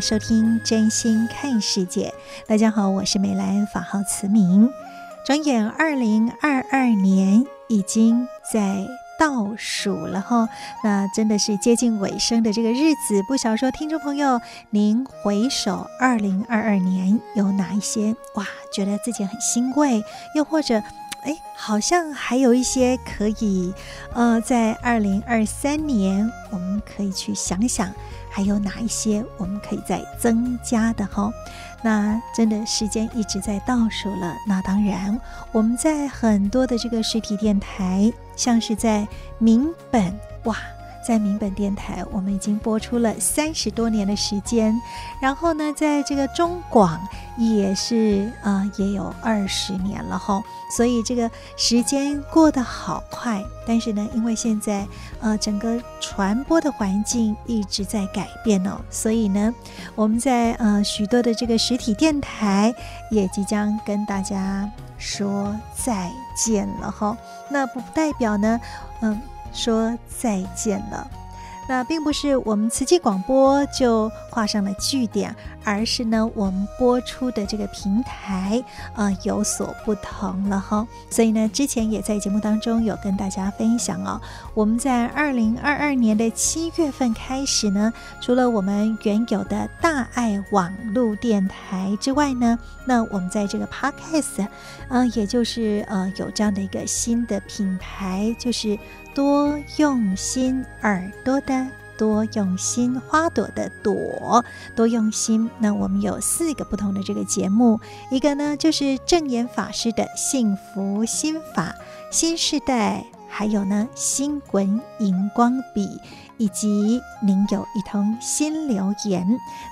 收听《真心看世界》。大家好，我是美兰，法号慈明。转眼二零二二年已经在。倒数了哈，那真的是接近尾声的这个日子。不晓说，听众朋友，您回首二零二二年有哪一些哇，觉得自己很欣慰，又或者哎，好像还有一些可以呃，在二零二三年我们可以去想想，还有哪一些我们可以再增加的哈。那真的时间一直在倒数了。那当然，我们在很多的这个实体电台，像是在明本哇，在民本电台，我们已经播出了三十多年的时间。然后呢，在这个中广也是啊、呃，也有二十年了哈。所以这个时间过得好快。但是呢，因为现在呃整个传播的环境一直在改变哦，所以呢，我们在呃许多的这个实体电台也即将跟大家说再见了哈。那不代表呢，嗯、说再见了。那并不是我们慈济广播就画上了句点，而是呢，我们播出的这个平台啊、有所不同了哈。所以呢，之前也在节目当中有跟大家分享哦，我们在二零二二年的七月份开始呢，除了我们原有的大爱网络电台之外呢，那我们在这个 Podcast，啊、也就是呃有这样的一个新的品牌，就是。多用心耳朵的多用心，花朵的朵多用心。那我们有四个不同的这个节目，一个呢就是证严法师的幸福心法新时代，还有呢星滚荧光笔。以及您有一通新留言，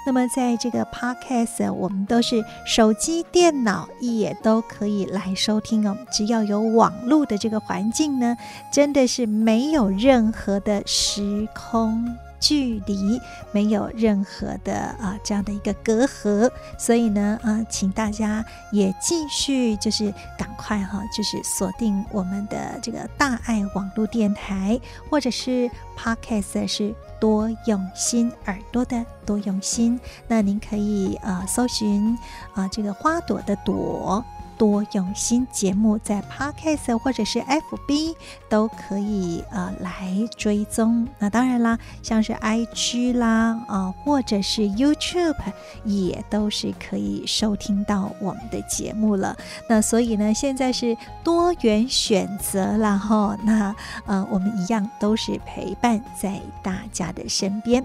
那么在这个 podcast，我们都是手机、电脑也都可以来收听哦。只要有网络的这个环境呢，真的是没有任何的时空。距离没有任何的啊这样的一个隔阂，所以呢啊，请大家也继续就是赶快哈，就是锁定我们的这个大爱网络电台，或者是 Podcast 是多用心耳朵的多用心，那您可以啊搜寻啊这个花朵的朵。多用心节目在 Podcast 或者是 FB 都可以呃来追踪。那当然啦，像是 IG 啦啊、或者是 YouTube 也都是可以收听到我们的节目了。那所以呢，现在是多元选择了哈。那呃，我们一样都是陪伴在大家的身边。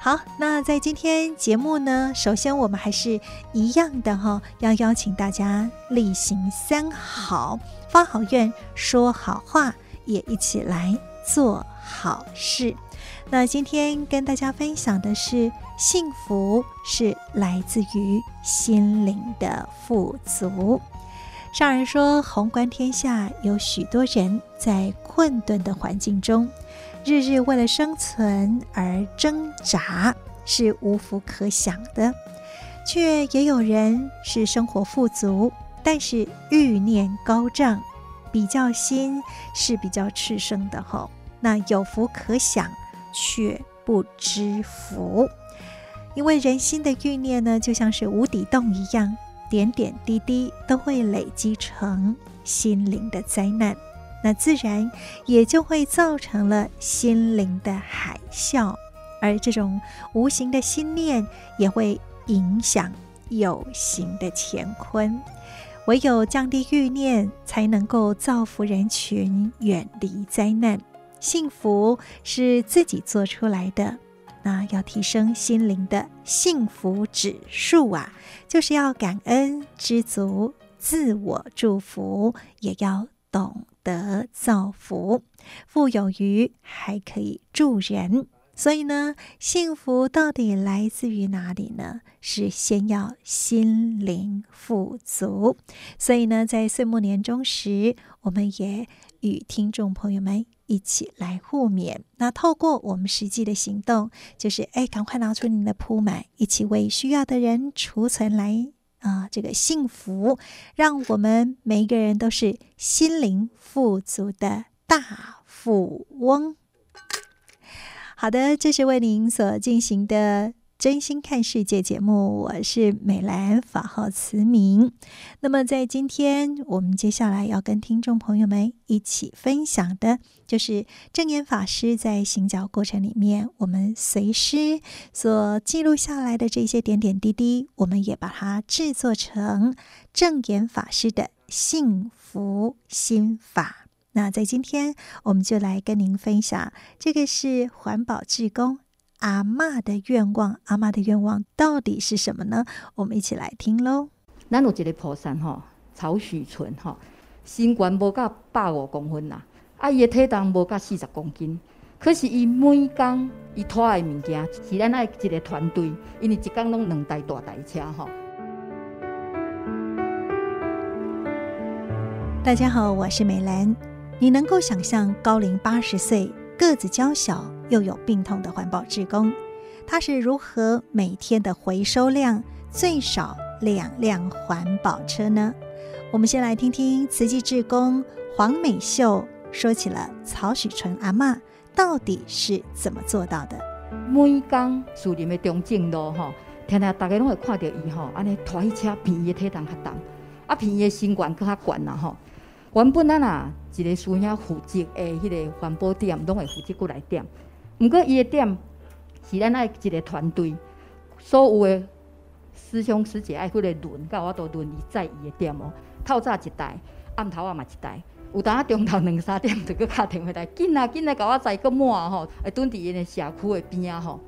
好，那在今天节目呢，首先我们还是一样的哈，要邀请大家例行三好，发好愿，说好话，也一起来做好事。那今天跟大家分享的是，幸福是来自于心灵的富足。上人说，宏观天下有许多人在困顿的环境中。日日为了生存而挣扎是无福可想的，却也有人是生活富足，但是欲念高涨，比较心是比较炽盛的吼。那有福可想，却不知福，因为人心的欲念呢，就像是无底洞一样，点点滴滴都会累积成心灵的灾难。那自然也就会造成了心灵的海啸，而这种无形的心念也会影响有形的乾坤。唯有降低欲念，才能够造福人群，远离灾难。幸福是自己做出来的，那要提升心灵的幸福指数啊，就是要感恩、知足、自我祝福，也要懂得造福。富有余还可以助人。所以呢，幸福到底来自于哪里呢？是先要心灵富足。所以呢，在岁末年终时，我们也与听众朋友们一起来互勉。那透过我们实际的行动，就是哎，赶快拿出您的扑满，一起为需要的人储存来啊、这个幸福，让我们每一个人都是心灵富足的大富翁。好的，这是为您所进行的《真心看世界》节目，我是美兰，法号慈明。那么，在今天我们接下来要跟听众朋友们一起分享的，就是证严法师在行脚过程里面，我们随师所记录下来的这些点点滴滴，我们也把它制作成证严法师的幸福心法。那在今天，我们就来跟您分享，这个是环保志工阿嬷的愿望。阿嬷的愿望到底是什么呢？我们一起来听喽。咱有一个菩萨吼，曹许纯吼，身高无到百五公分啦，啊，伊的体重无到四十公斤，可是伊每工伊拖的物件是咱爱一个团队，因为一工拢两台大台车吼。大家好，我是美兰。你能够想象高龄八十岁、个子娇小又有病痛的环保志工，他是如何每天的回收量最少两辆环保车呢？我们先来听听慈济志工黄美秀说起了曹许纯阿嬷到底是怎么做到的。每工树林的中正路吼，天天大家拢会看到伊吼，安尼拖伊车，偏伊的体重较重，啊，偏伊的身高更较悬啦吼。原本咱啊，一个师兄负责的迄个环保点，拢会负责过来点。毋过伊的点是咱爱一个团队，所有的师兄师姐爱去来轮，甲我都轮伊载伊的点哦。透早一台，暗头啊嘛一台，有当啊中头两三点就去敲电话来，紧啊紧啊，甲我载个满吼，会蹲伫伊个社区的边仔吼。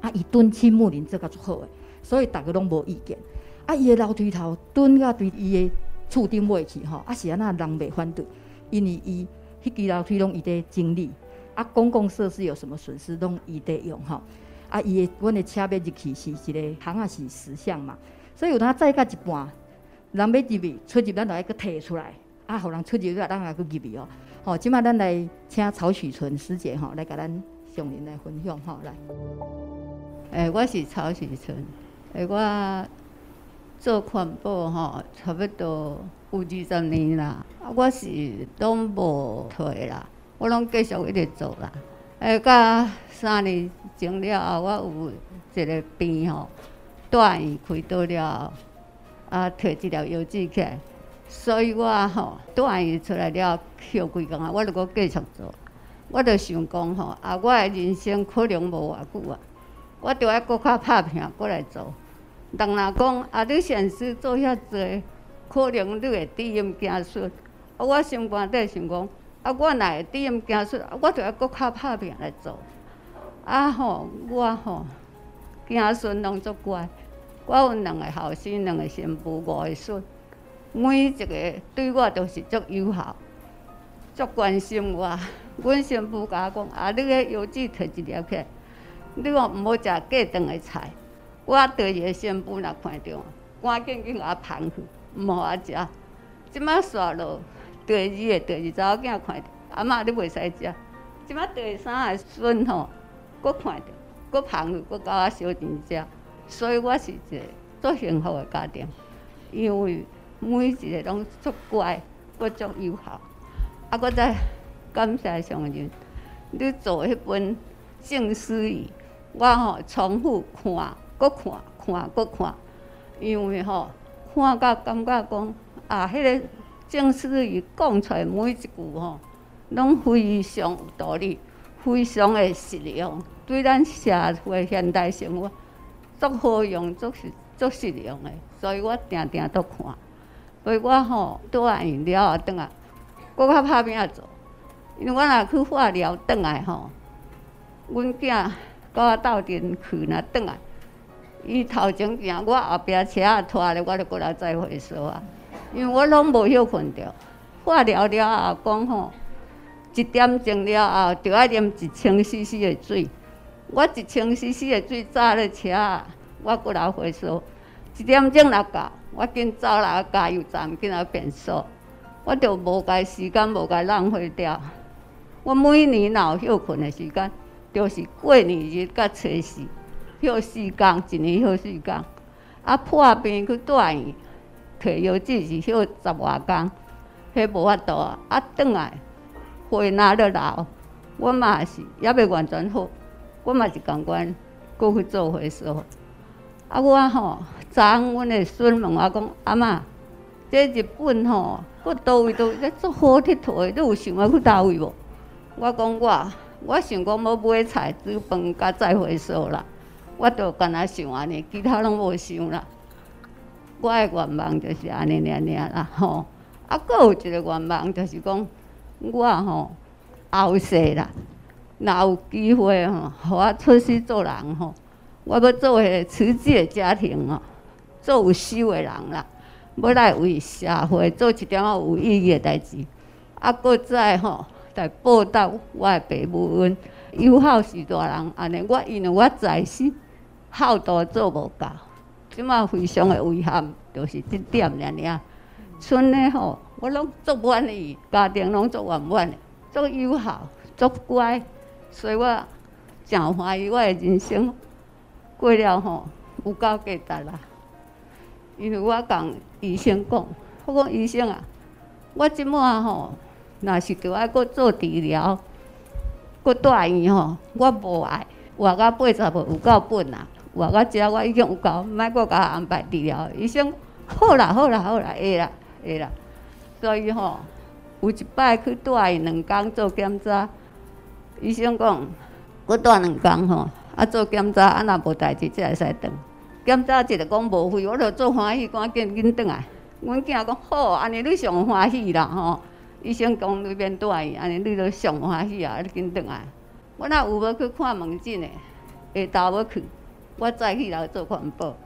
啊，伊蹲青木林做甲足好诶，所以逐个拢无意见。啊，伊的楼梯头蹲甲对伊的。厝顶尾去吼，啊是安那人袂反对，因为伊迄支楼梯拢伊在整理，啊公共设施有什么损失拢伊在用吼，啊伊诶，阮诶车要入去是一个行啊是实项嘛，所以有当载到一半，人要入去出入咱就爱搁摕出来，啊互人出入咱也去入去哦，吼，即摆咱来请曹许纯师姐吼来甲咱上面来分享吼来，诶、我是曹许纯，诶我。做环保吼，差不多有二十年啦。啊，我是拢无退啦，我拢继续一直做啦。诶，到三年前了后，我有一个病吼，住院开刀了后，啊，摕一条腰子起来，所以我吼住院出来了，休几工啊，我着阁继续做。我着想讲吼，啊，我诶人生可能无偌久啊，我着爱阁较拍拼过来做。人若讲啊，你善事做遐济，可能你会知音惊衰。啊，我心肝底想讲，啊，我若会知音行顺，我就要搁较拍拼来做。啊吼，我吼行顺拢足乖。我有两个后生，两个媳妇，五个孙，每一个对我都是足友好，足关心我。阮媳妇甲我讲，啊，你个腰子摕一粒起，你讲毋好食过长的菜。我对伊个媳妇若看着，赶紧去甲我捧去，毋好我食。即摆煞落，第二个、第二查某囝看着，阿嬷你袂使食。即摆第三个孙吼，佫看着，佫捧去，佫甲我烧钱食。所以我是一个足幸福个家庭，因为每一个拢足乖，佫足友好。啊，佫再感谢上人，你做迄本静思语，我吼重复看。搁看，看，搁看，因为吼，看甲感觉讲，啊，迄、那个正思语讲出来每一句吼，拢非常有道理，非常的实用，对咱社会现代生活足好用，足是足实用的，所以我定定都看。所以我吼拄完了后，转来，我较拍拼做，因为我若去化疗转来吼，阮囝甲我斗阵去若转来，伊头前行，我后壁车拖咧，我着过来再回收啊。因为我拢无休困着，化疗了后讲吼，一点钟了后，着爱啉一千 CC 的水。我一千 CC 的水炸咧车，我过来回收。一点钟来到，我紧走来加油站，紧来变数。我着无该时间，无该浪费掉。我每年若有休困的时间，就是过年日甲初四休四天，一年休四天。啊，破病去住院，摕药剂是休十外天，迄无法度啊。啊，转来血若咧流，我嘛是还未完全好，我嘛是共款，过去做回收。啊，我吼。昨昏，阮的孙问我讲：“阿嬷，这日本吼，佫倒位倒咧足好佚佗的，你有想要去倒位无？”我讲我，我想讲要买菜煮饭，甲再回收啦。我着干那想安尼，其他拢无想啦。我的愿望就是安尼尔尔啦，吼。啊，佫有一个愿望就是讲，我吼后世啦，若有机会吼，互我出世做人吼，我要做个慈济的家庭哦。做有修的人啦，要来为社会做一点仔有意义的代志，啊，搁再吼来报答我的爸母恩，有孝是大人，安尼我因为我在世孝道做无够，即马非常的遗憾，就是这点尔尔。剩的吼，我拢足满意，家庭拢足圆满的，足有孝，足乖，所以我真欢喜我的人生过了吼，有够价值啦。因为我共医生讲，我讲医生啊，我即满吼，若是着爱搁做治疗，搁住院吼，我无爱活到八十岁有够本啊，我到遮我已经有够，莫搁甲我安排治疗。医生好啦好啦好啦，会啦会啦，所以吼，有一摆去住院两工做检查，医生讲搁住两工吼，啊做检查啊若无代志才会使转。检查一个讲无费，我着做欢喜，赶紧紧转来。阮囝讲好，安尼你上欢喜啦吼。医生讲你免住院，安尼你着上欢喜啊，你紧转来。我若有要去看门诊的，下昼要去，我早起来做环保。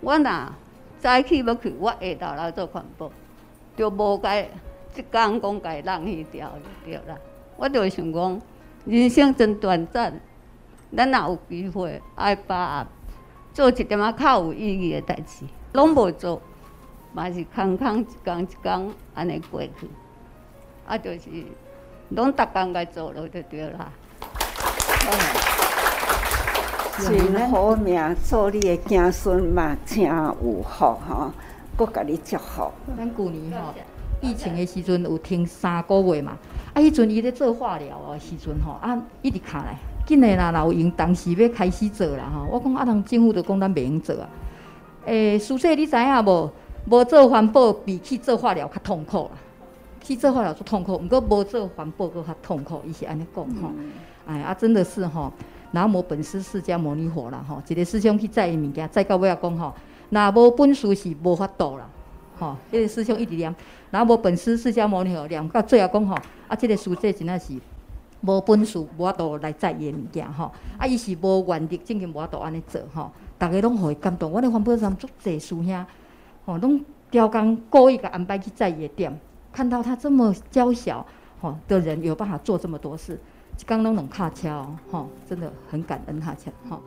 我若早起要去，我下昼来做环保，就无该即工讲该浪去掉就对啦。我着想讲，人生真短暂，咱若有机会爱把握。做一点仔较有意义的代志，拢无做，嘛是空空一工一工安尼过去，啊，就是拢逐工该做了就对啦。真好命，做你的子孙嘛，真有福吼，我甲你祝福。咱旧年吼疫情的时阵有停三个月嘛，啊，迄阵伊咧做化疗的时阵吼，啊，一直卡来。紧个啦，老用当时要开始做啦吼。我讲啊，人政府就讲咱袂用做啊。诶、欸，苏轼你知影无？无做环保比去做化疗较痛苦啦。去做化疗就痛苦，毋过无做环保佫较痛苦。伊是安尼讲吼。哎啊，真的是吼。南无本师释迦牟尼佛啦吼。一个师兄去载伊物件，载到尾啊讲吼。若无本事是无法度啦。吼，迄个师兄一直念，若无本师释迦牟尼佛念到最后讲吼。啊，即、这个苏轼真诶是。无本事，无法度来载伊物件吼。啊，伊是无原则，真经无法度安尼做吼。逐个拢互伊感动。我咧环保站足济师兄，吼，拢刁工故意甲安排去载伊诶店，看到他这么娇小吼的人，有办法做这么多事，一工拢能卡车吼，真的很感恩他车吼。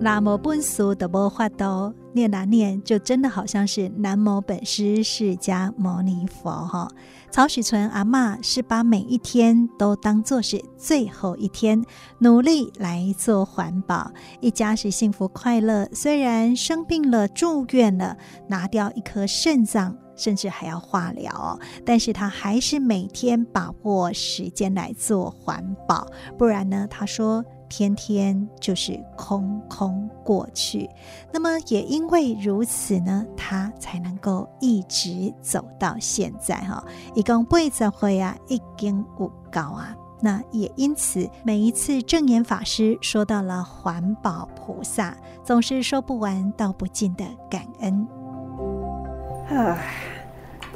若无本事都无法度，念哪念就真的好像是南无本师释迦牟尼佛哈。曹许存阿嬷是把每一天都当作是最后一天，努力来做环保，一家是幸福快乐。虽然生病了住院了，拿掉一颗肾脏，甚至还要化疗，但是他还是每天把握时间来做环保，不然呢，他说。天天就是空空过去，那么也因为如此呢，他才能够一直走到现在哈。一共八十岁啊，已经有够啊。那也因此，每一次证严法师说到了环保菩萨，总是说不完道不尽的感恩。啊，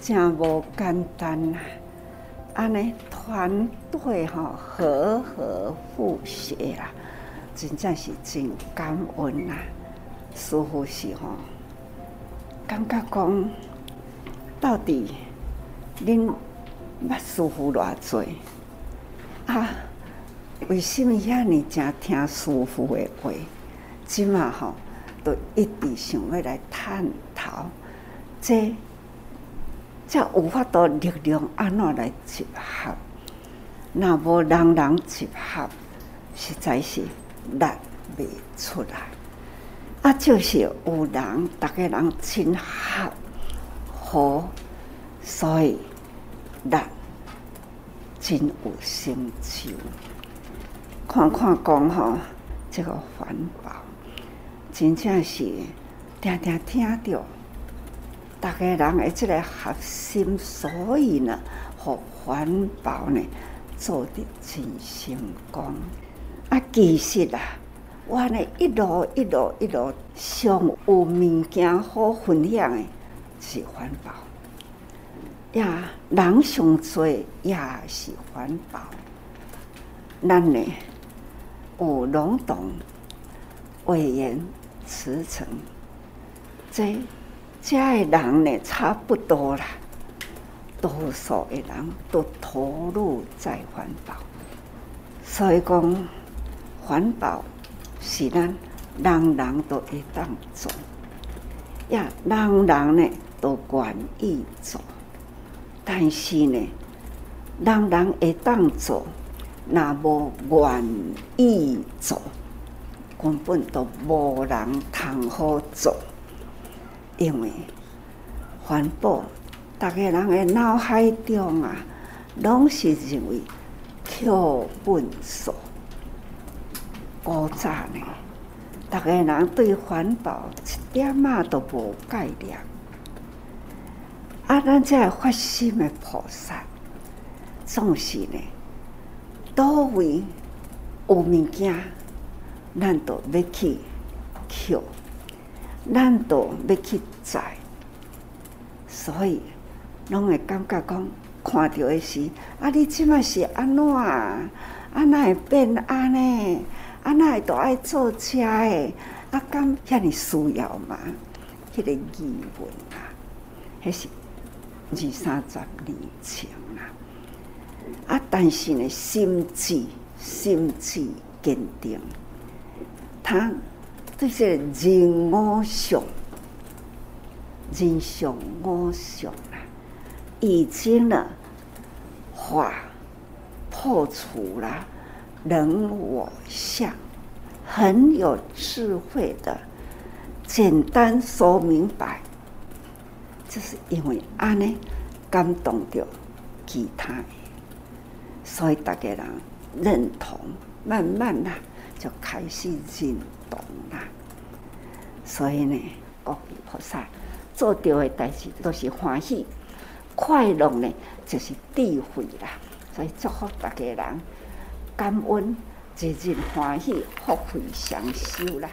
真无简单啊！安尼团队哈和和互协啊，真正是真感恩啊！师父是吼，感觉讲到底恁捌师父偌济？啊，为什么遐尼正听师父的话？即马吼都一直想要来探讨，这这有法度力量安怎来集合？若无人人集合，实在是力未出来。啊，就是有人，逐个人亲合好，所以力。真有成就，看看讲吼，这个环保真正是常常听着，大家人的这个核心，所以呢，和环保呢做得真成功。啊，其实啊，我呢一路一路一路上有物件好分享的，是环保。呀，人上多也是环保。咱呢有劳动委员辞呈，这这的人呢差不多啦，多数的人都投入在环保，所以讲环保是咱人人都会当做，呀，人人呢都愿意做。但是呢，人人会当做，若无愿意做，根本都无人通好做。因为环保，逐个人的脑海中啊，拢是认为课本数。古早呢，逐个人对环保一点仔都无概念。啊，咱这发心的菩萨，总是呢，多为有物件，咱都要去求，咱都要去载，所以拢会感觉讲，看到的是啊，你即马是安怎啊？啊，哪会变安尼？啊，哪会都爱坐车诶？啊，敢遐尔需要吗？迄、个疑问啊，还是？二三十年前啦，啊！但是呢，心智心智坚定，他这些人我想，人想我想啦，已经呢，化破除了人我相，很有智慧的，简单说明白。就是因为安尼感动着其他的，所以大家人认同，慢慢啦就开始认同啦。所以呢，各位菩萨做掉的代志都是欢喜快乐呢，就是智慧啦。所以祝福大家人感恩，真正欢喜，福慧双修啦。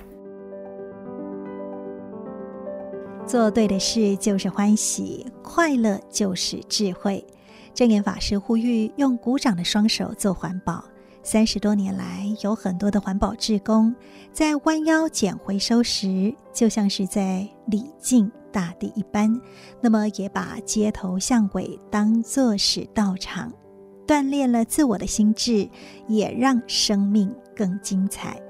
做对的事就是欢喜，快乐就是智慧。证严法师呼吁用鼓掌的双手做环保。三十多年来，有很多的环保志工在弯腰捡回收时，就像是在礼敬大地一般。那么，也把街头巷尾当作是道场，锻炼了自我的心智，也让生命更精彩。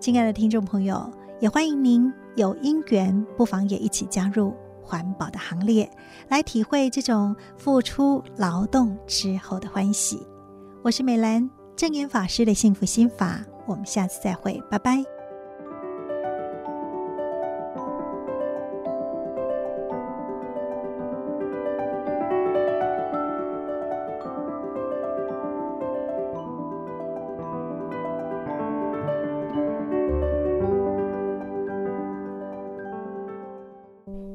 亲爱的听众朋友，也欢迎您。有因缘，不妨也一起加入环保的行列，来体会这种付出劳动之后的欢喜。我是美兰，证严法师的幸福心法，我们下次再会，拜拜。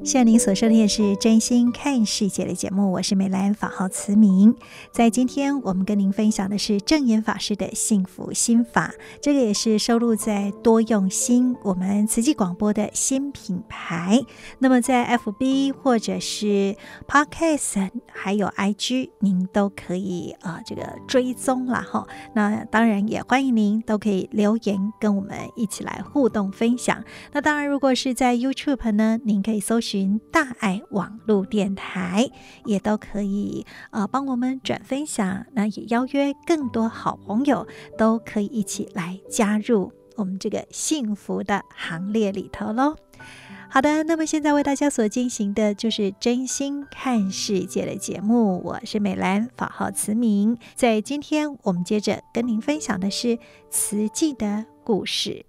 现在您所收听的是《真心看世界》的节目，我是美兰，法号慈明。在今天，我们跟您分享的是证严法师的幸福心法，这个也是收录在多用心我们慈济广播的新品牌。那么，在 FB 或者是 Podcast 还有 IG，您都可以啊、这个追踪了哈。那当然也欢迎您都可以留言跟我们一起来互动分享。那当然，如果是在 YouTube 呢，您可以搜寻。大爱网络电台也都可以呃帮我们转分享，那也邀约更多好朋友都可以一起来加入我们这个幸福的行列里头喽。好的，那么现在为大家所进行的就是真心看世界的节目，我是美兰，法号慈明。在今天我们接着跟您分享的是慈济的故事。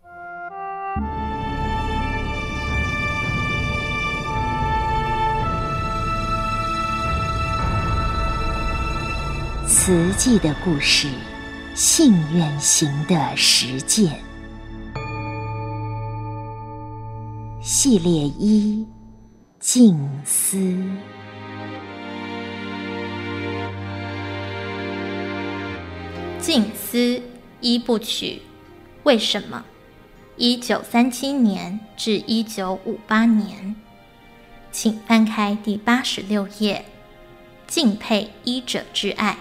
慈济的故事，信愿行的实践系列一：静思。静思一部曲，为什么？一九三七年至一九五八年，请翻开第八十六页。敬佩医者之爱。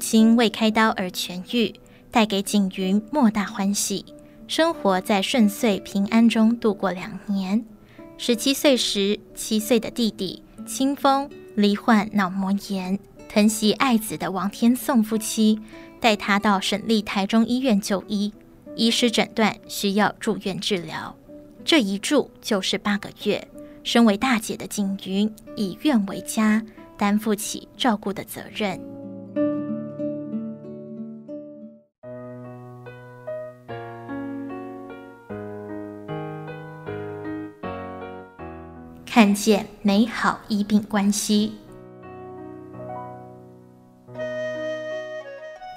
亲为开刀而痊愈，带给景云莫大欢喜，生活在顺遂平安中度过两年。十七岁时，七岁的弟弟清风罹患脑膜炎，疼惜爱子的王天颂夫妻带他到省立台中医院就医，医师诊断需要住院治疗，这一住就是八个月。身为大姐的景云以院为家，担负起照顾的责任。看见美好医病关系。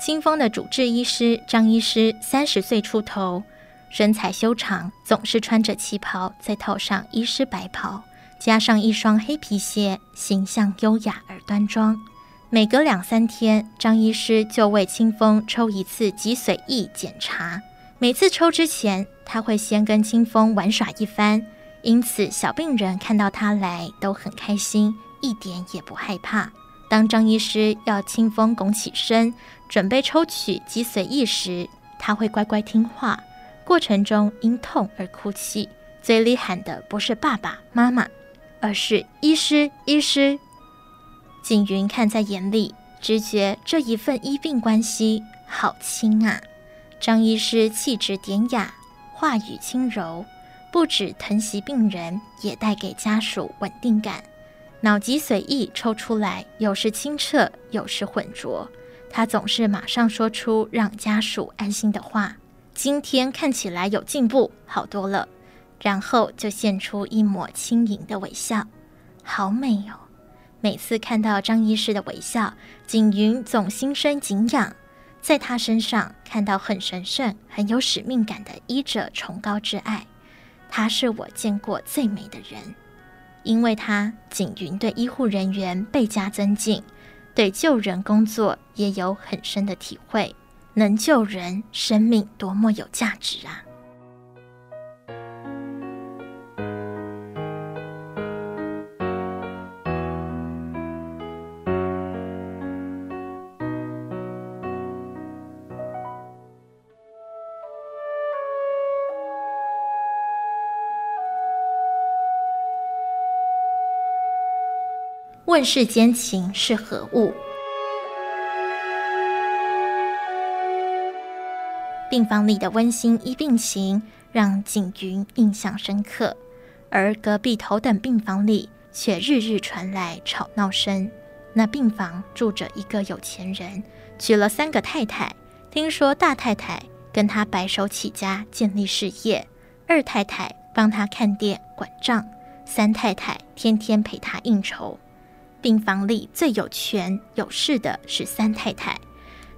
清风的主治医师张医师三十岁出头，身材修长，总是穿着旗袍，再套上医师白袍，加上一双黑皮鞋，形象优雅而端庄。每隔两三天，张医师就为清风抽一次脊髓液检查。每次抽之前，他会先跟清风玩耍一番。因此，小病人看到他来都很开心，一点也不害怕。当张医师要清风拱起身，准备抽取脊髓液时，他会乖乖听话。过程中因痛而哭泣，嘴里喊的不是爸爸妈妈，而是医师医师。景云看在眼里，直觉这一份医病关系好亲啊。张医师气质典雅，话语轻柔。不止疼惜病人，也带给家属稳定感。脑脊髓液抽出来，有时清澈，有时浑浊。他总是马上说出让家属安心的话：“今天看起来有进步，好多了。”然后就现出一抹轻盈的微笑，好美哦！每次看到张医师的微笑，景云总心生敬仰，在他身上看到很神圣、很有使命感的医者崇高之爱。他是我见过最美的人，因为他，景云对医护人员倍加尊敬，对救人工作也有很深的体会。能救人，生命多么有价值啊！问世间情是何物？病房里的温馨医病情让景云印象深刻，而隔壁头等病房里却日日传来吵闹声。那病房住着一个有钱人，娶了三个太太。听说大太太跟他白手起家建立事业，二太太帮他看店管账，三太太天天陪他应酬。病房里最有权有势的是三太太。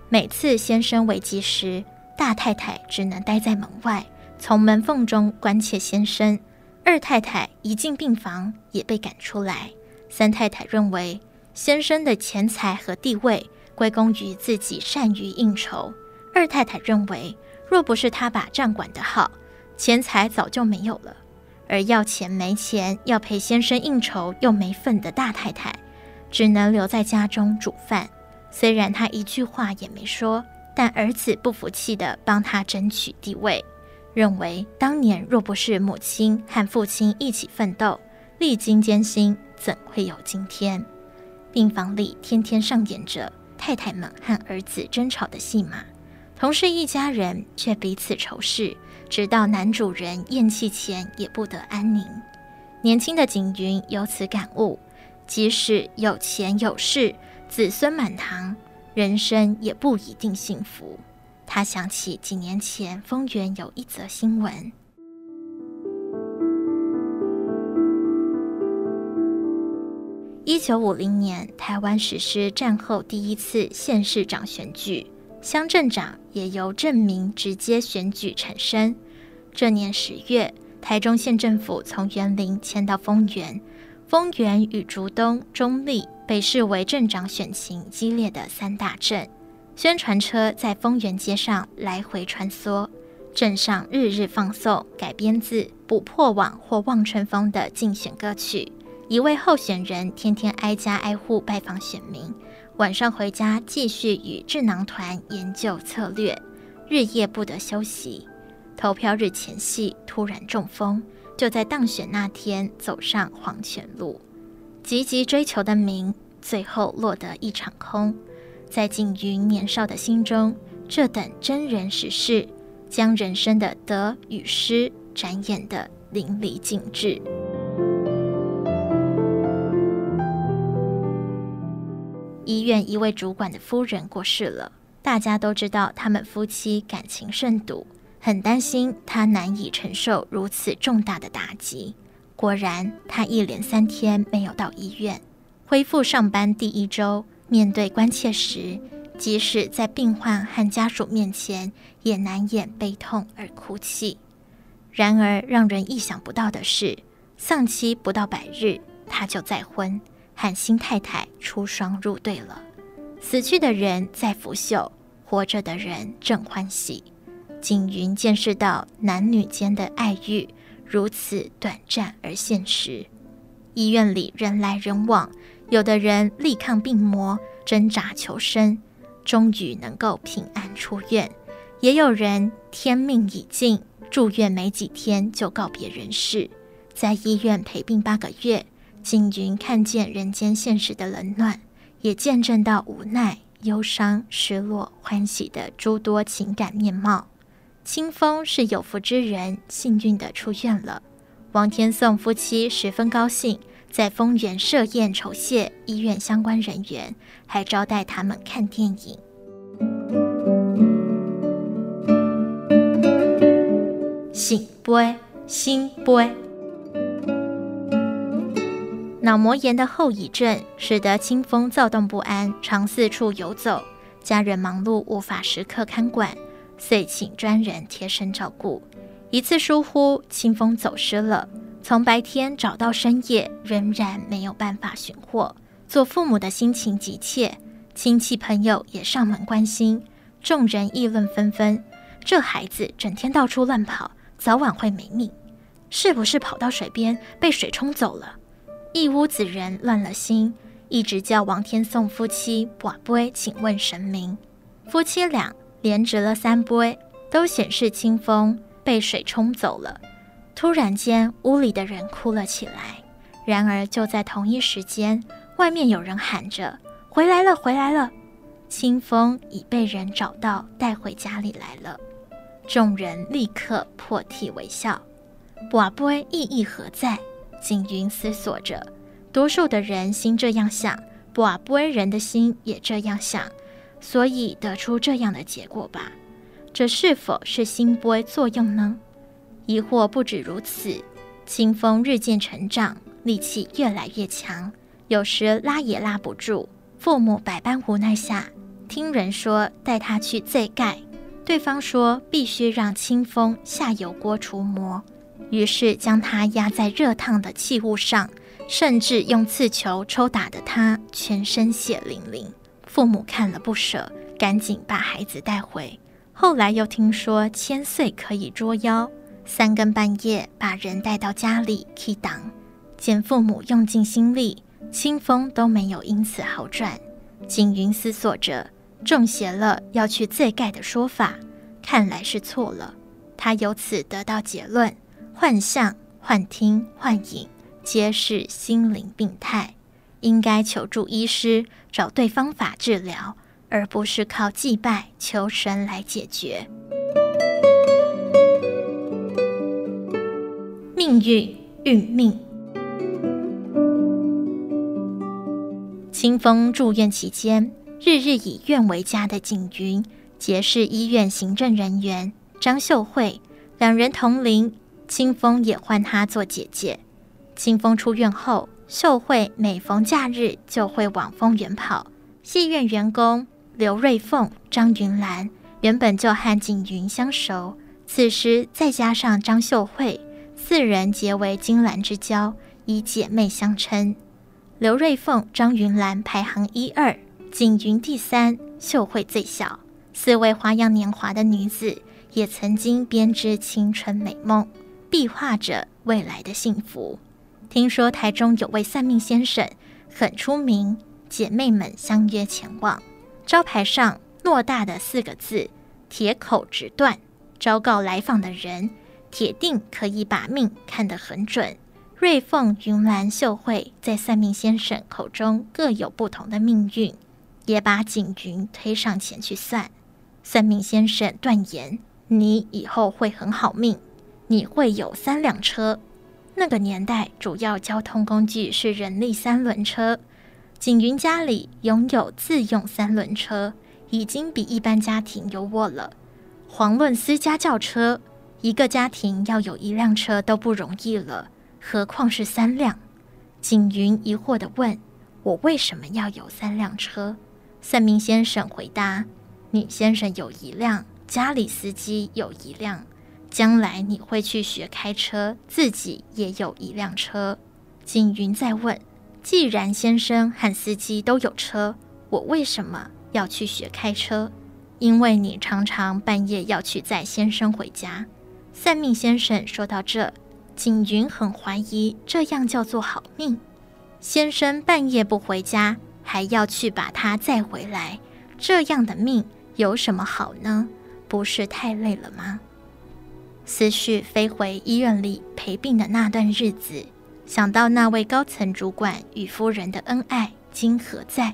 每次先生危急时，大太太只能待在门外，从门缝中关切先生。二太太一进病房也被赶出来。三太太认为先生的钱财和地位归功于自己善于应酬。二太太认为，若不是他把账管得好，钱财早就没有了。而要钱没钱，要陪先生应酬又没份的大太太，只能留在家中煮饭。虽然他一句话也没说，但儿子不服气地帮他争取地位，认为当年若不是母亲和父亲一起奋斗，历经艰辛，怎会有今天？病房里天天上演着太太们和儿子争吵的戏码，同是一家人，却彼此仇视，直到男主人咽气前也不得安宁。年轻的景云由此感悟，即使有钱有势。子孙满堂，人生也不一定幸福。他想起几年前丰原有一则新闻：一九五零年，台湾实施战后第一次县市长选举，乡镇长也由镇民直接选举产生。这年十月，台中县政府从园林迁到丰原。丰原与竹东、中坜被视为镇长选情激烈的三大镇，宣传车在丰原街上来回穿梭，镇上日日放送改编自《捕破网》或《望春风》的竞选歌曲。一位候选人天天挨家挨户拜访选民，晚上回家继续与智囊团研究策略，日夜不得休息。投票日前夕，突然中风。就在当选那天，走上黄泉路，积极追求的名，最后落得一场空。在景云年少的心中，这等真人实事，将人生的得与失展演的淋漓尽致。医院一位主管的夫人过世了，大家都知道他们夫妻感情甚笃。很担心他难以承受如此重大的打击。果然，他一连三天没有到医院。恢复上班第一周，面对关切时，即使在病患和家属面前，也难掩悲痛而哭泣。然而，让人意想不到的是，丧期不到百日，他就再婚，和新太太出双入对了。死去的人在腐朽，活着的人正欢喜。景云见识到男女间的爱欲如此短暂而现实，医院里人来人往，有的人力抗病魔，挣扎求生，终于能够平安出院；也有人天命已尽，住院没几天就告别人世。在医院陪病八个月，景云看见人间现实的冷暖，也见证到无奈、忧伤、失落、欢喜的诸多情感面貌。清风是有福之人，幸运的出院了。王天颂夫妻十分高兴，在丰原设宴酬谢医院相关人员，还招待他们看电影。圣杯，圣杯。脑膜炎的后遗症使得清风躁动不安，常四处游走，家人忙碌无法时刻看管。遂请专人贴身照顾。一次疏忽，清风走失了。从白天找到深夜，仍然没有办法寻获。做父母的心情急切，亲戚朋友也上门关心。众人议论纷纷：这孩子整天到处乱跑，早晚会没命。是不是跑到水边被水冲走了？一屋子人乱了心，一直叫王天颂夫妻跋杯请问神明。夫妻俩。连掷了三波，都显示清风被水冲走了。突然间，屋里的人哭了起来。然而，就在同一时间，外面有人喊着：“回来了，回来了！”清风已被人找到，带回家里来了。众人立刻破涕为笑。跋杯意义何在？景云思索着。多数的人心这样想，跋杯人的心也这样想。所以得出这样的结果吧，这是否是心波作用呢？疑惑不止如此，清风日渐成长，力气越来越强，有时拉也拉不住，父母百般无奈下，听人说带他去祭盖，对方说必须让清风下油锅除魔，于是将他压在热烫的器物上，甚至用刺球抽打得他全身血淋淋。父母看了不舍，赶紧把孩子带回。后来又听说千岁可以捉妖，三更半夜把人带到家里去挡，见父母用尽心力，清风都没有因此好转。景云思索着，中邪了要去祭盖的说法，看来是错了。他由此得到结论：幻象、幻听、幻影，皆是心灵病态，应该求助医师，找对方法治疗。而不是靠祭拜求神来解决。命运运命。清风住院期间，日日以院为家的景云结识医院行政人员张秀慧，两人同龄，清风也唤她做姐姐。清风出院后，秀慧每逢假日就会往丰原跑。戏院员工。刘瑞凤、张云兰原本就和景云相熟，此时再加上张秀慧，四人结为金兰之交，以姐妹相称。刘瑞凤、张云兰排行一二，景云第三，秀慧最小。四位花样年华的女子，也曾经编织青春美梦，壁画着未来的幸福。听说台中有位算命先生很出名，姐妹们相约前往。招牌上偌大的四个字“铁口直断”，昭告来访的人，铁定可以把命看得很准。瑞凤、云兰、秀慧在算命先生口中各有不同的命运，也把景云推上前去算。算命先生断言：“你以后会很好命，你会有三辆车。”那个年代主要交通工具是人力三轮车。景云家里拥有自用三轮车，已经比一般家庭优渥了。遑论私家轿车，一个家庭要有一辆车都不容易了，何况是三辆？景云疑惑地问：“我为什么要有三辆车？”算命先生回答：“你先生有一辆，家里司机有一辆，将来你会去学开车，自己也有一辆车。”景云再问。既然先生和司机都有车，我为什么要去学开车？因为你常常半夜要去载先生回家。算命先生说到这，景云很怀疑，这样叫做好命？先生半夜不回家，还要去把他载回来，这样的命有什么好呢？不是太累了吗？思绪飞回医院里陪病的那段日子。想到那位高层主管与夫人的恩爱今何在？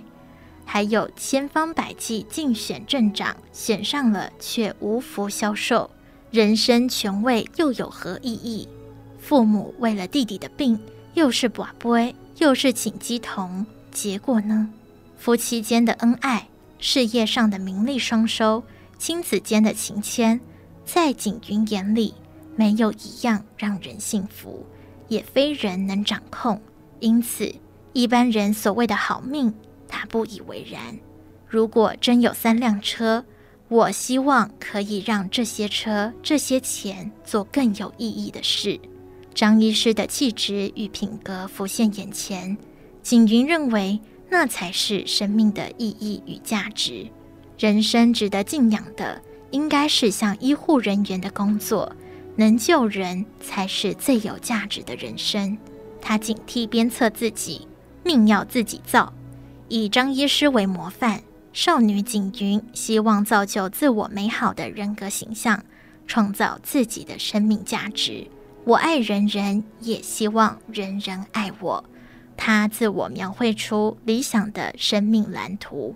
还有千方百计竞选镇长，选上了却无福消受，人生权位又有何意义？父母为了弟弟的病，又是跋杯，又是请鸡童，结果呢？夫妻间的恩爱，事业上的名利双收，亲子间的情牵，在景云眼里，没有一样让人幸福。也非人能掌控，因此一般人所谓的好命，他不以为然。如果真有三辆车，我希望可以让这些车、这些钱做更有意义的事。张医师的气质与品格浮现眼前，景云认为那才是生命的意义与价值。人生值得敬仰的，应该是像医护人员的工作。能救人才是最有价值的人生。他警惕鞭策自己，命要自己造。以张医师为模范，少女景云希望造就自我美好的人格形象，创造自己的生命价值。我爱人人，也希望人人爱我。她自我描绘出理想的生命蓝图。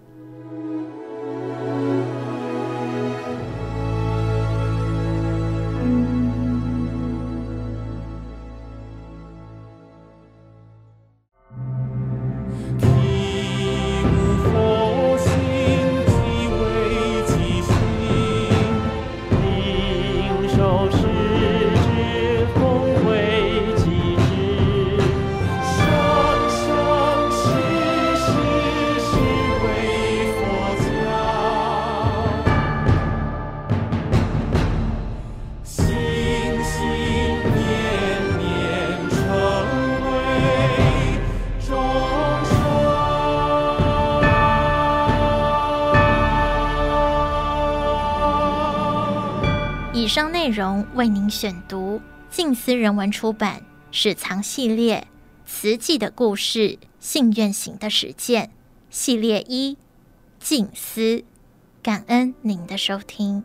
内容为您选读静思人文出版《史藏系列：慈济的故事、信愿行的实践》系列一《静思》，感恩您的收听。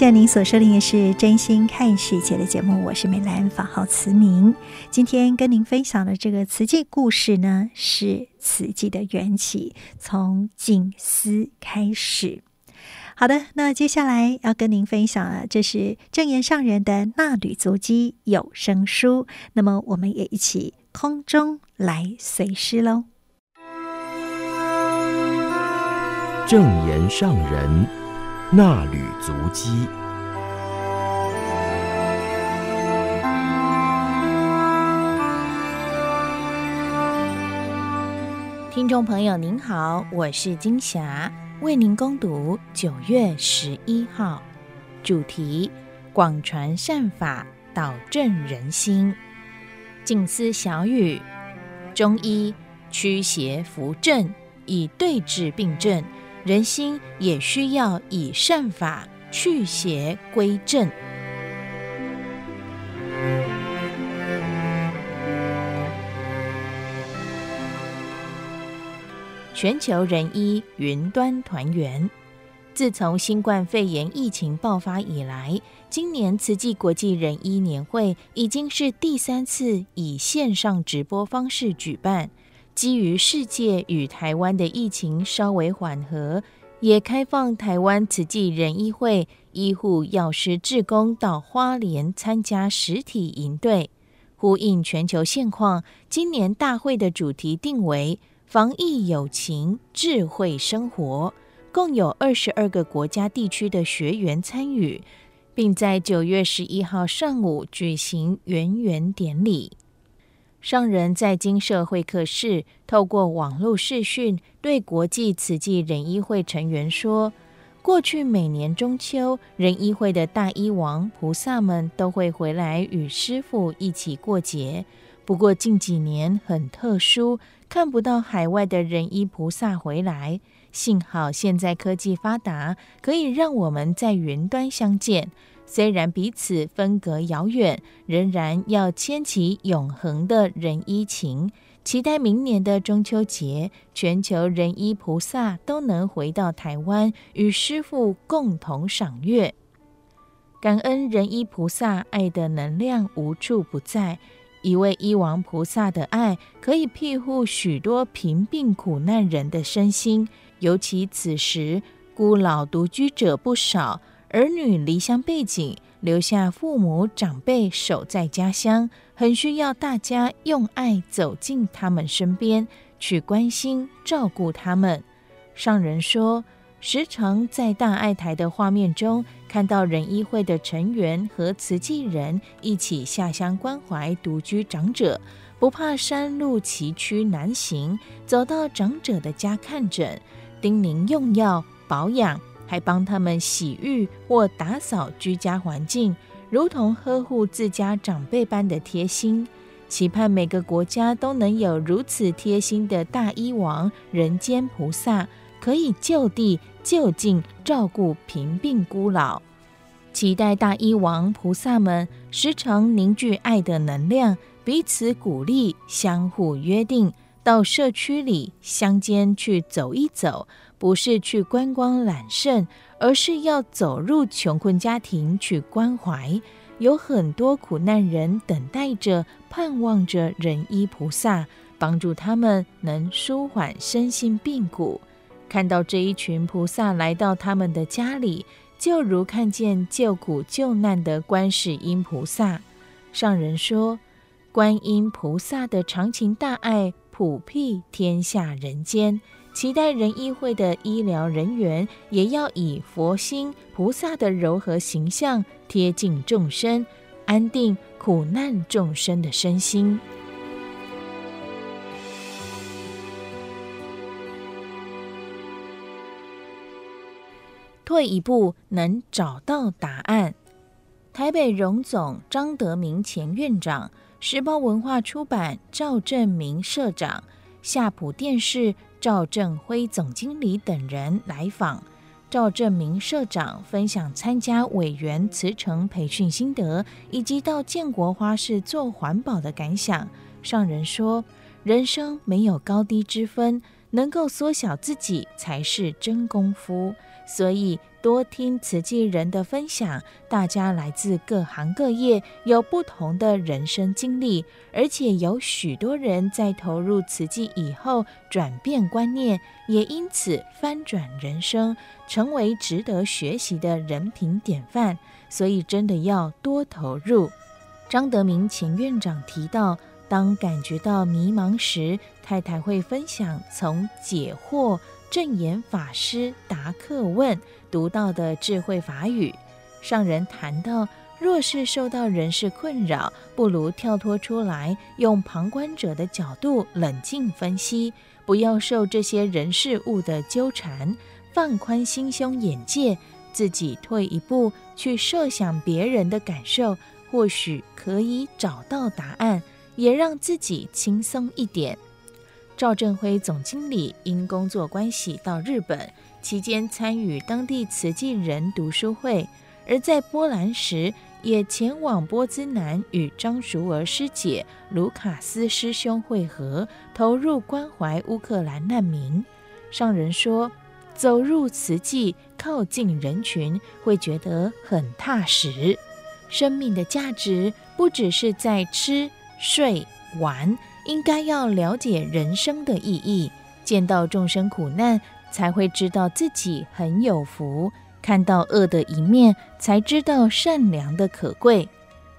现在您所收听的是《真心看世界》的节目，我是美兰，法号慈明。今天跟您分享的这个慈济故事呢，是慈济的缘起，从静思开始。好的，那接下来要跟您分享的，这是证言上人的《纳履足迹》有声书。那么，我们也一起空中来随师喽。证言上人。那履足迹。听众朋友您好，我是金霞，为您攻读九月十一号，主题：广传善法，导正人心。静思小语：中医驱邪扶正，以对治病症。人心也需要以善法去邪归正。全球人医云端团圆。自从新冠肺炎疫情爆发以来，今年慈济国际人医年会已经是第三次以线上直播方式举办。基于世界与台湾的疫情稍微缓和，也开放台湾慈济人医会医护药师志工到花莲参加实体营队，呼应全球现况。今年大会的主题定为“防疫有情，智慧生活”，共有二十二个国家地区的学员参与，并在九月十一号上午举行圆圆典礼。上人在经社会客室透过网络视讯，对国际慈济仁医会成员说：“过去每年中秋，仁医会的大医王菩萨们都会回来与师父一起过节。不过近几年很特殊，看不到海外的仁医菩萨回来。幸好现在科技发达，可以让我们在云端相见。”虽然彼此分隔遥远，仍然要牵起永恒的人医情。期待明年的中秋节，全球人医菩萨都能回到台湾，与师父共同赏月。感恩人医菩萨爱的能量无处不在，一位医王菩萨的爱可以庇护许多贫病苦难人的身心，尤其此时孤老独居者不少。儿女离乡背井，留下父母长辈守在家乡，很需要大家用爱走进他们身边，去关心照顾他们。上人说，时常在大爱台的画面中，看到仁医会的成员和慈济人一起下乡关怀独居长者，不怕山路崎岖难行，走到长者的家看诊，叮咛用药保养。还帮他们洗浴或打扫居家环境，如同呵护自家长辈般的贴心。期盼每个国家都能有如此贴心的大医王、人间菩萨，可以就地就近照顾贫病孤老。期待大医王菩萨们时常凝聚爱的能量，彼此鼓励，相互约定，到社区里乡间去走一走。不是去观光揽胜，而是要走入穷困家庭去关怀。有很多苦难人等待着、盼望着人医菩萨帮助他们，能舒缓身心病苦。看到这一群菩萨来到他们的家里，就如看见救苦救难的观世音菩萨。上人说，观音菩萨的长情大爱普庇天下人间。期待仁医会的医疗人员也要以佛心、菩萨的柔和形象，贴近众生，安定苦难众生的身心。退一步，能找到答案。台北荣总张德明前院长、时报文化出版赵正明社长、夏普电视赵正辉总经理等人来访。赵正明社长分享参加委员辞呈培训心得，以及到建国花市做环保的感想。上人说：“人生没有高低之分，能够缩小自己才是真功夫。”所以多听慈济人的分享，大家来自各行各业，有不同的人生经历，而且有许多人在投入慈济以后转变观念，也因此翻转人生，成为值得学习的人品典范。所以真的要多投入。张德明前院长提到，当感觉到迷茫时，太太会分享从解惑。证严法师答客问读到的智慧法语，上人谈到，若是受到人事困扰，不如跳脱出来，用旁观者的角度冷静分析，不要受这些人事物的纠缠，放宽心胸眼界，自己退一步去设想别人的感受，或许可以找到答案，也让自己轻松一点。赵振辉总经理因工作关系到日本期间，参与当地慈济人读书会；而在波兰时，也前往波兹南与张淑儿师姐、卢卡斯师兄会合，投入关怀乌克兰难民。上人说，走入慈济，靠近人群，会觉得很踏实。生命的价值不只是在吃、睡、玩。应该要了解人生的意义，见到众生苦难，才会知道自己很有福；看到恶的一面，才知道善良的可贵。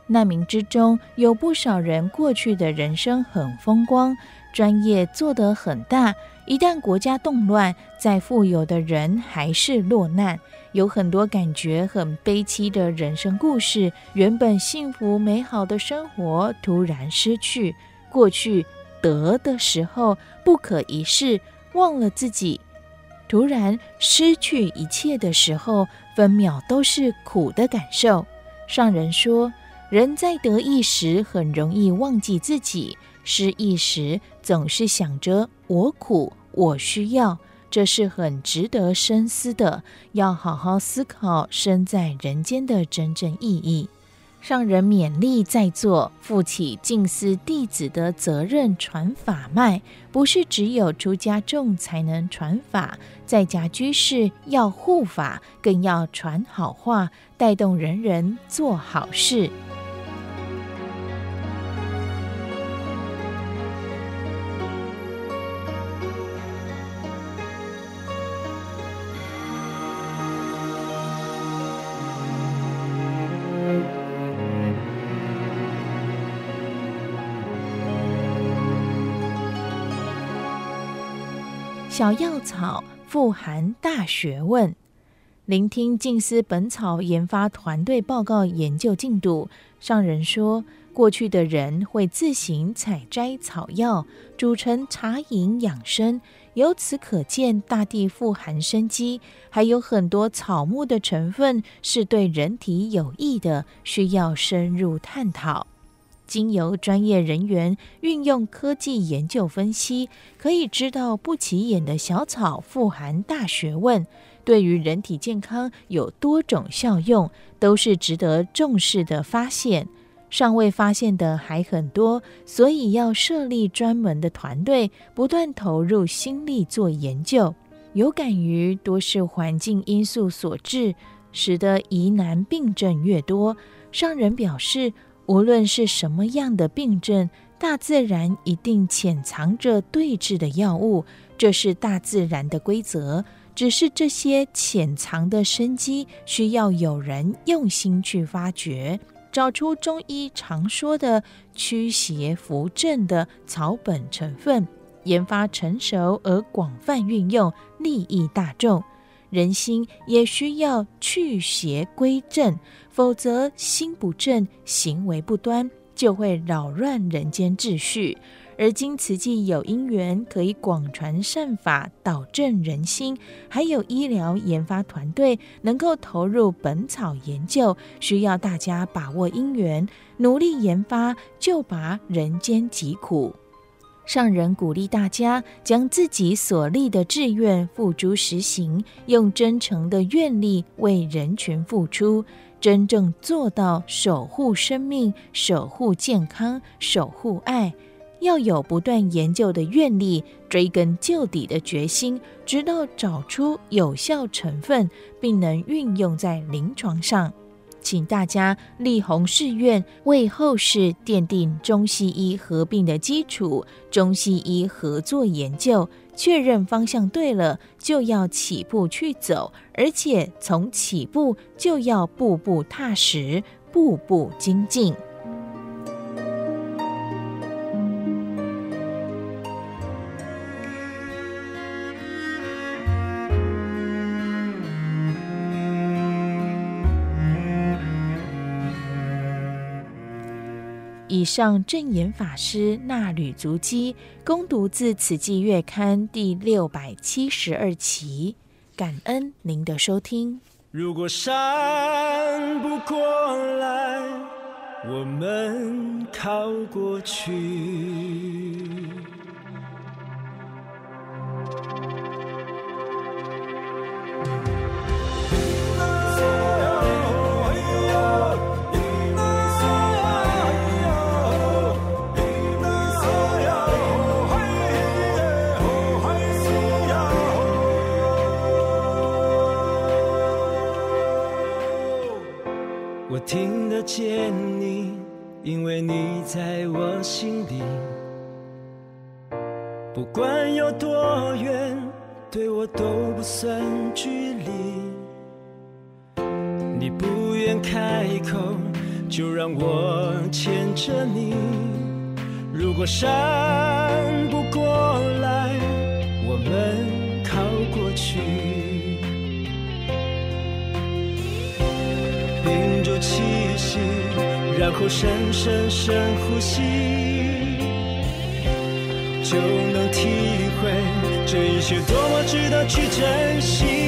难民之中有不少人过去的人生很风光，专业做得很大，一旦国家动乱，再富有的人还是落难。有很多感觉很悲凄的人生故事，原本幸福美好的生活突然失去。过去得的时候不可一世，忘了自己；突然失去一切的时候，分秒都是苦的感受。上人说，人在得意时很容易忘记自己，失意时总是想着我苦我需要，这是很值得深思的，要好好思考身在人间的真正意义。让人勉励在座，负起近思弟子的责任，传法脉，不是只有出家众才能传法，在家居士要护法，更要传好话，带动人人做好事。小药草富含大学问，聆听静思本草研发团队报告研究进度。上人说，过去的人会自行采摘草药，煮成茶饮养生。由此可见，大地富含生机，还有很多草木的成分是对人体有益的，需要深入探讨。经由专业人员运用科技研究分析，可以知道不起眼的小草富含大学问，对于人体健康有多种效用，都是值得重视的发现。尚未发现的还很多，所以要设立专门的团队，不断投入心力做研究。有感于多是环境因素所致，使得疑难病症越多。上人表示。无论是什么样的病症，大自然一定潜藏着对治的药物，这是大自然的规则。只是这些潜藏的生机，需要有人用心去发掘，找出中医常说的驱邪扶正的草本成分，研发成熟而广泛运用，利益大众。人心也需要去邪归正，否则心不正，行为不端，就会扰乱人间秩序。而今慈济有因缘可以广传善法，导正人心，还有医疗研发团队能够投入本草研究，需要大家把握因缘，努力研发，救拔人间疾苦。上人鼓励大家将自己所立的志愿付诸实行，用真诚的愿力为人群付出，真正做到守护生命、守护健康、守护爱。要有不断研究的愿力，追根究底的决心，直到找出有效成分，并能运用在临床上。请大家立宏誓愿，为后世奠定中西医合并的基础，中西医合作研究，确认方向对了，就要起步去走，而且从起步就要步步踏实，步步精进。以上正言法师纳履足迹，攻读自《此季月刊》第六百七十二期，感恩您的收听。如果山不过来，我们靠过去。听得见你，因为你在我心里。不管有多远，对我都不算距离。你不愿开口，就让我牵着你。如果山不过来，我们靠过去。然后深深深呼吸，就能体会这一切多么值得去珍惜。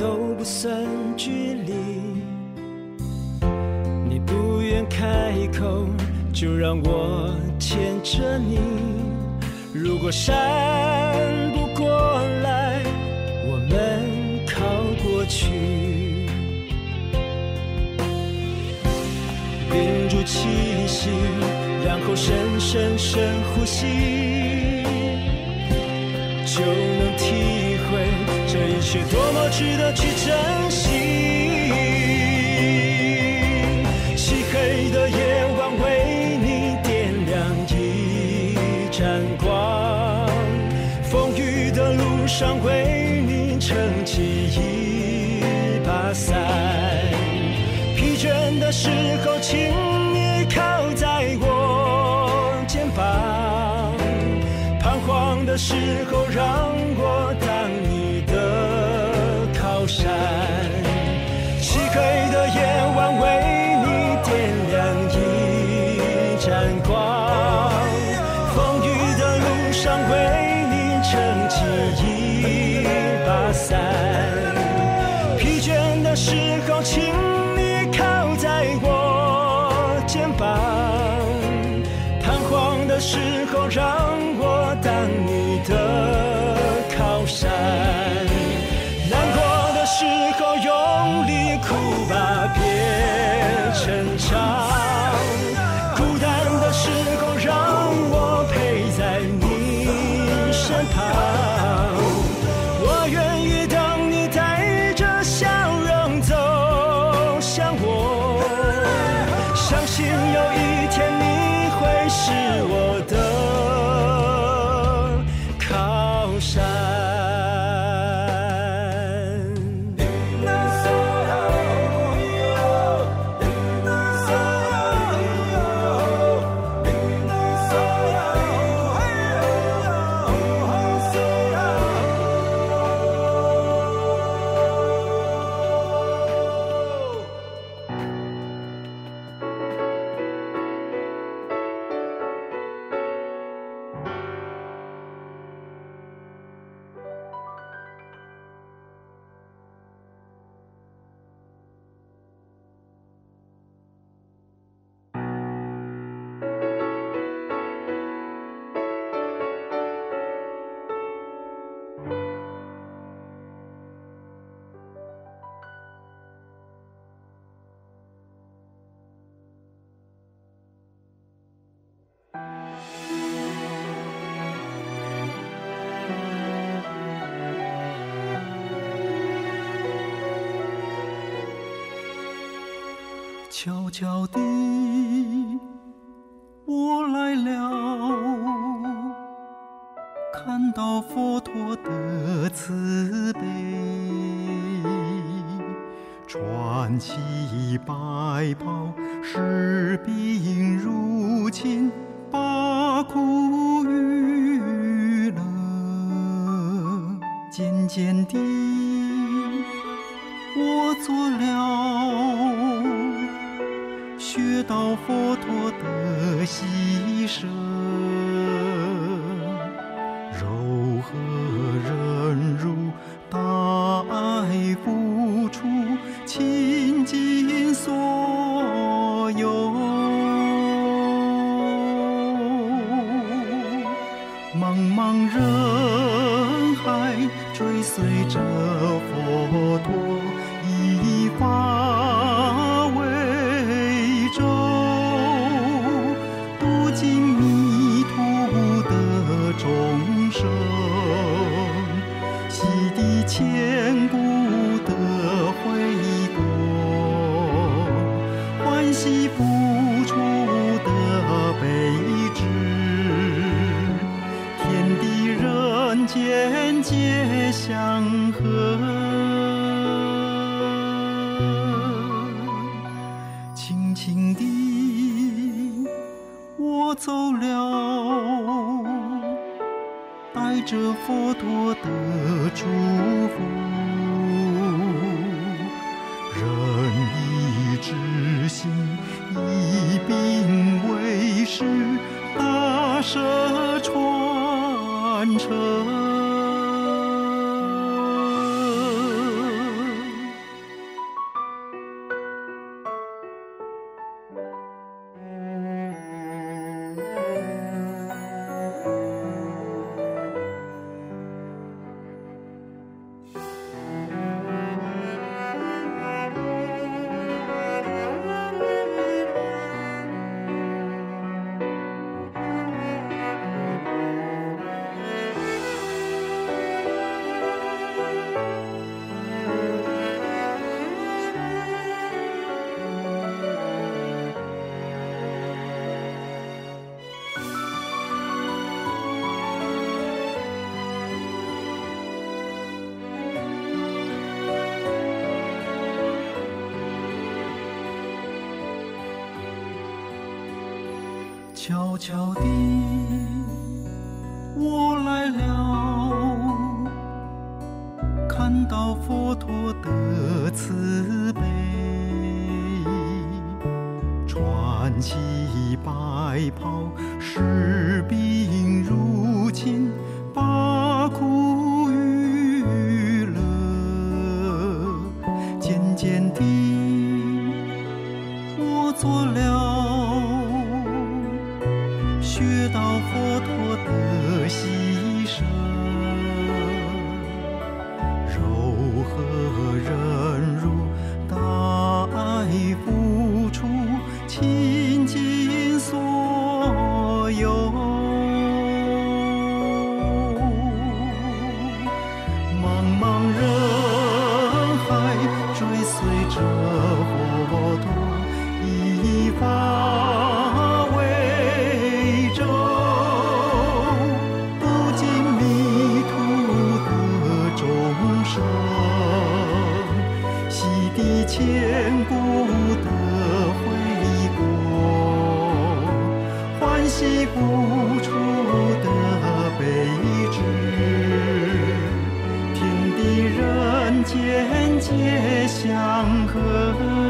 都不算距离。你不愿开口，就让我牵着你。如果山不过来，我们靠过去，屏住气息。然后深深深呼吸，就能体会这一切多么值得去珍惜。漆黑的夜晚为你点亮一盏光，风雨的路上为你撑起一把伞，疲倦的时候请。的时候，让我当你的时候，请你靠在我肩膀；彷徨的时候，让悄悄地，我来了，看到佛陀的慈悲，穿起白袍，使病入侵，把苦与乐，渐渐地，我做了。学到佛陀的牺牲，柔和悄悄地，也相隔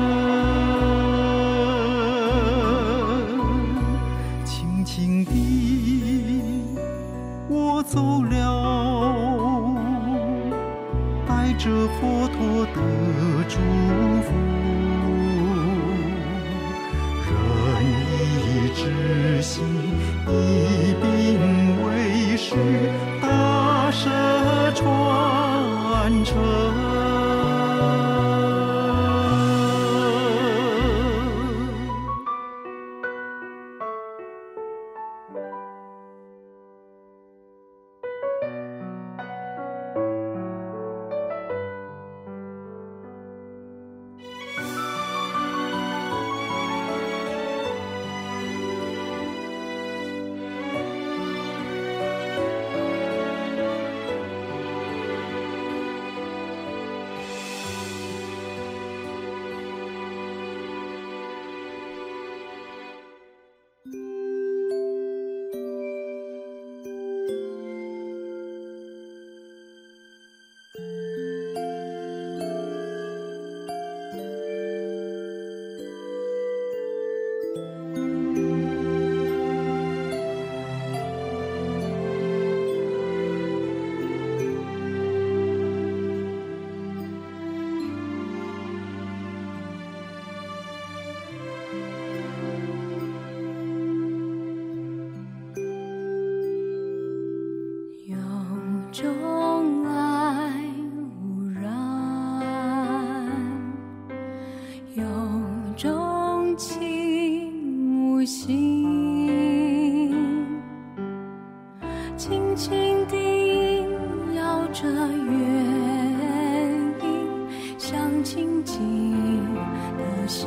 钟情无心轻轻地摇着月影想静静的笑